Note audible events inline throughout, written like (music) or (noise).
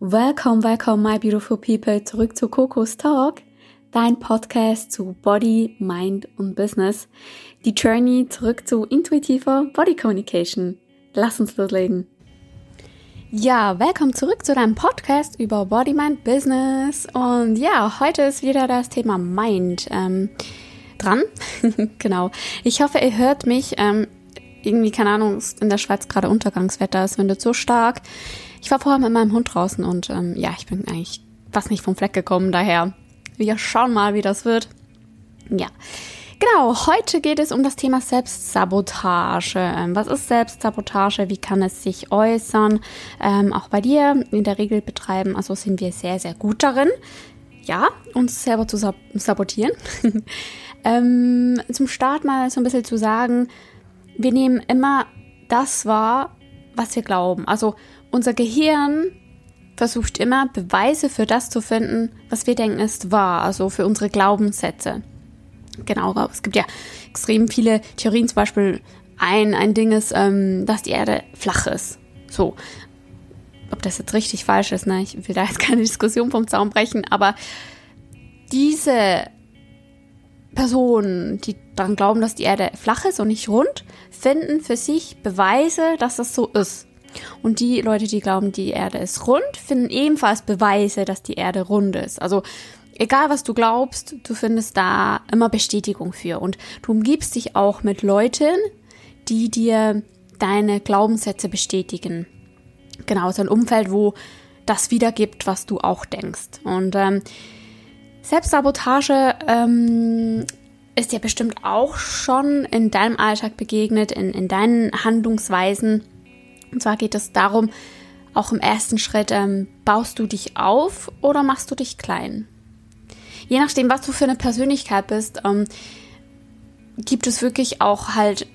Welcome, welcome, my beautiful people, zurück zu Coco's Talk, dein Podcast zu Body, Mind und Business. Die Journey zurück zu intuitiver Body Communication. Lass uns loslegen. Ja, willkommen zurück zu deinem Podcast über Body, Mind, Business. Und ja, heute ist wieder das Thema Mind ähm, dran. (laughs) genau. Ich hoffe, ihr hört mich. Ähm, irgendwie, keine Ahnung, in der Schweiz gerade Untergangswetter, es windet so stark. Ich war vorher mit meinem Hund draußen und ähm, ja, ich bin eigentlich fast nicht vom Fleck gekommen, daher wir schauen mal, wie das wird. Ja. Genau, heute geht es um das Thema Selbstsabotage. Ähm, was ist Selbstsabotage? Wie kann es sich äußern? Ähm, auch bei dir in der Regel betreiben, also sind wir sehr, sehr gut darin, ja, uns selber zu sab sabotieren. (laughs) ähm, zum Start mal so ein bisschen zu sagen, wir nehmen immer das wahr, was wir glauben. Also unser Gehirn versucht immer Beweise für das zu finden, was wir denken ist wahr, also für unsere Glaubenssätze. Genau, es gibt ja extrem viele Theorien, zum Beispiel ein, ein Ding ist, ähm, dass die Erde flach ist. So. Ob das jetzt richtig falsch ist, ne? Ich will da jetzt keine Diskussion vom Zaun brechen, aber diese Personen, die daran glauben, dass die Erde flach ist und nicht rund, finden für sich Beweise, dass das so ist. Und die Leute, die glauben, die Erde ist rund, finden ebenfalls Beweise, dass die Erde rund ist. Also egal was du glaubst, du findest da immer Bestätigung für. Und du umgibst dich auch mit Leuten, die dir deine Glaubenssätze bestätigen. Genau, so ein Umfeld, wo das wiedergibt, was du auch denkst. Und ähm, Selbstsabotage ähm, ist dir bestimmt auch schon in deinem Alltag begegnet, in, in deinen Handlungsweisen. Und zwar geht es darum, auch im ersten Schritt, ähm, baust du dich auf oder machst du dich klein? Je nachdem, was du für eine Persönlichkeit bist, ähm, gibt es wirklich auch halt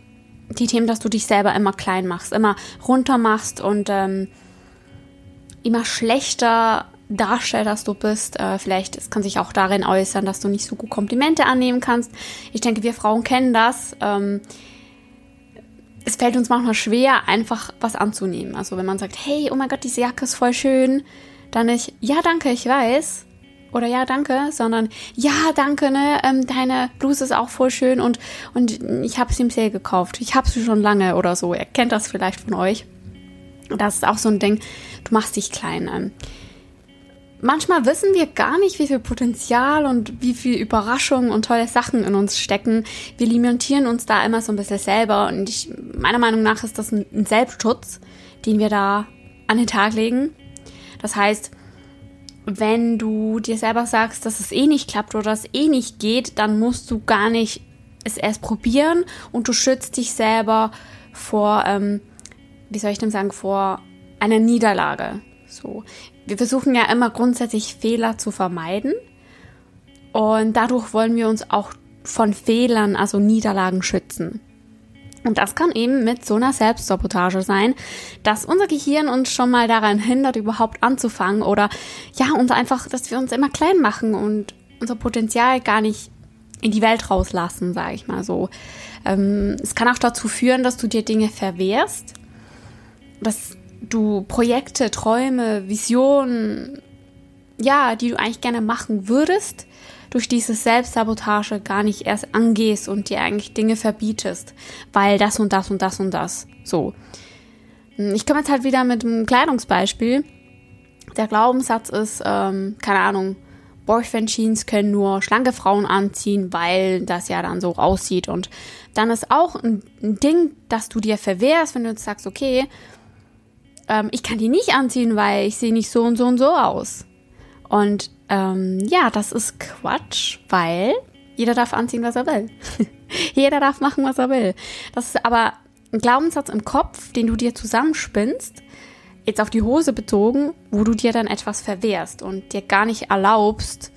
die Themen, dass du dich selber immer klein machst, immer runter machst und ähm, immer schlechter darstellst, dass du bist. Äh, vielleicht, es kann sich auch darin äußern, dass du nicht so gut Komplimente annehmen kannst. Ich denke, wir Frauen kennen das. Ähm, es fällt uns manchmal schwer, einfach was anzunehmen. Also wenn man sagt, hey, oh mein Gott, diese Jacke ist voll schön, dann nicht, ja, danke, ich weiß. Oder ja, danke, sondern ja, danke, ne, ähm, deine Bluse ist auch voll schön und, und ich habe sie im Sale gekauft. Ich habe sie schon lange oder so. Ihr kennt das vielleicht von euch. Das ist auch so ein Ding, du machst dich klein. Ähm, manchmal wissen wir gar nicht, wie viel Potenzial und wie viel Überraschung und tolle Sachen in uns stecken. Wir limitieren uns da immer so ein bisschen selber und ich, meiner Meinung nach ist das ein Selbstschutz, den wir da an den Tag legen. Das heißt, wenn du dir selber sagst, dass es eh nicht klappt oder es eh nicht geht, dann musst du gar nicht es erst probieren und du schützt dich selber vor, ähm, wie soll ich denn sagen, vor einer Niederlage. So, wir versuchen ja immer grundsätzlich Fehler zu vermeiden. Und dadurch wollen wir uns auch von Fehlern, also Niederlagen schützen. Und das kann eben mit so einer Selbstsabotage sein, dass unser Gehirn uns schon mal daran hindert, überhaupt anzufangen oder ja, uns einfach, dass wir uns immer klein machen und unser Potenzial gar nicht in die Welt rauslassen, sage ich mal so. Ähm, es kann auch dazu führen, dass du dir Dinge verwehrst, dass du Projekte, Träume, Visionen, ja, die du eigentlich gerne machen würdest, durch diese Selbstsabotage gar nicht erst angehst und dir eigentlich Dinge verbietest, weil das und das und das und das. So. Ich komme jetzt halt wieder mit einem Kleidungsbeispiel. Der Glaubenssatz ist, ähm, keine Ahnung, Boyfriend Jeans können nur schlanke Frauen anziehen, weil das ja dann so aussieht. Und dann ist auch ein, Ding, dass du dir verwehrst, wenn du jetzt sagst, okay, ähm, ich kann die nicht anziehen, weil ich sehe nicht so und so und so aus. Und ähm, ja, das ist Quatsch, weil jeder darf anziehen, was er will. (laughs) jeder darf machen, was er will. Das ist aber ein Glaubenssatz im Kopf, den du dir zusammenspinnst, jetzt auf die Hose bezogen, wo du dir dann etwas verwehrst und dir gar nicht erlaubst,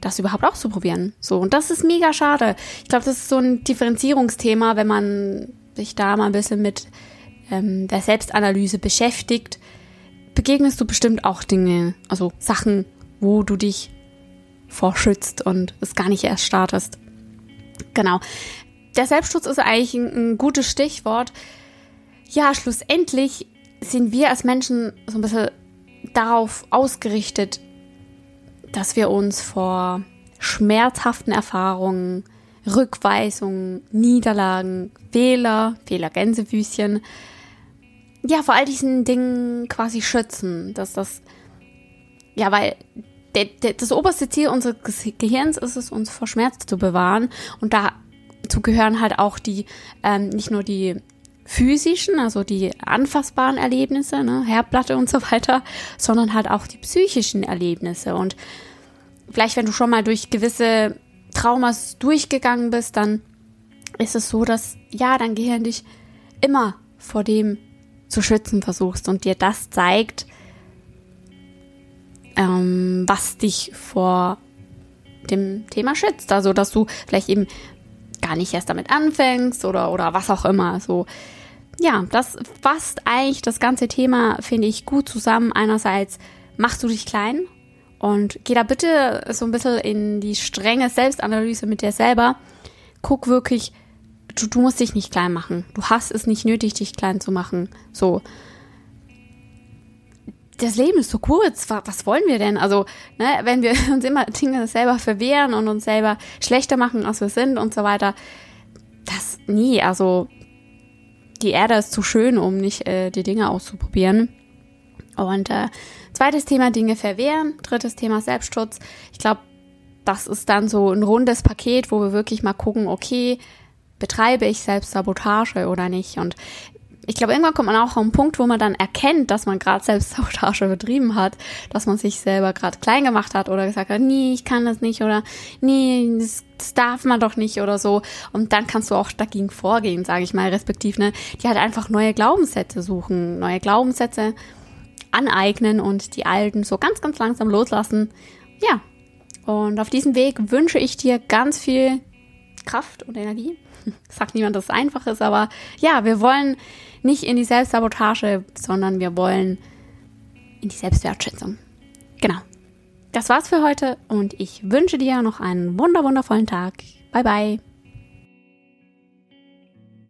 das überhaupt auszuprobieren. So, und das ist mega schade. Ich glaube, das ist so ein Differenzierungsthema, wenn man sich da mal ein bisschen mit ähm, der Selbstanalyse beschäftigt, begegnest du bestimmt auch Dinge, also Sachen, wo du dich vorschützt und es gar nicht erst startest. Genau. Der Selbstschutz ist eigentlich ein, ein gutes Stichwort. Ja, schlussendlich sind wir als Menschen so ein bisschen darauf ausgerichtet, dass wir uns vor schmerzhaften Erfahrungen, Rückweisungen, Niederlagen, Fehler, Fehler Gänsefüßchen, ja, vor all diesen Dingen quasi schützen, dass das, ja, weil der, der, das oberste Ziel unseres Gehirns ist es, uns vor Schmerz zu bewahren und dazu gehören halt auch die, ähm, nicht nur die physischen, also die anfassbaren Erlebnisse, ne, Herdplatte und so weiter, sondern halt auch die psychischen Erlebnisse. Und vielleicht, wenn du schon mal durch gewisse Traumas durchgegangen bist, dann ist es so, dass ja, dein Gehirn dich immer vor dem zu schützen versuchst und dir das zeigt, ähm, was dich vor dem Thema schützt. Also, dass du vielleicht eben gar nicht erst damit anfängst oder, oder was auch immer. So, ja, das fasst eigentlich das ganze Thema, finde ich, gut zusammen. Einerseits machst du dich klein und geh da bitte so ein bisschen in die strenge Selbstanalyse mit dir selber. Guck wirklich, du, du musst dich nicht klein machen. Du hast es nicht nötig, dich klein zu machen. So. Das Leben ist so kurz. Was wollen wir denn? Also, ne, wenn wir (laughs) uns immer Dinge selber verwehren und uns selber schlechter machen, als wir sind und so weiter, das nie. Also, die Erde ist zu schön, um nicht äh, die Dinge auszuprobieren. Und äh, zweites Thema Dinge verwehren, drittes Thema Selbstschutz. Ich glaube, das ist dann so ein rundes Paket, wo wir wirklich mal gucken, okay, betreibe ich selbst Sabotage oder nicht? Und ich glaube, irgendwann kommt man auch auf einen Punkt, wo man dann erkennt, dass man gerade selbst Sabotage (laughs) betrieben hat, dass man sich selber gerade klein gemacht hat oder gesagt hat, nee, ich kann das nicht oder nee, das, das darf man doch nicht oder so. Und dann kannst du auch dagegen vorgehen, sage ich mal, respektiv, ne? Die halt einfach neue Glaubenssätze suchen, neue Glaubenssätze aneignen und die alten so ganz, ganz langsam loslassen. Ja. Und auf diesem Weg wünsche ich dir ganz viel Kraft und Energie. (laughs) Sagt niemand, dass es einfach ist, aber ja, wir wollen nicht in die Selbstsabotage, sondern wir wollen in die Selbstwertschätzung. Genau. Das war's für heute und ich wünsche dir noch einen wunder wundervollen Tag. Bye bye.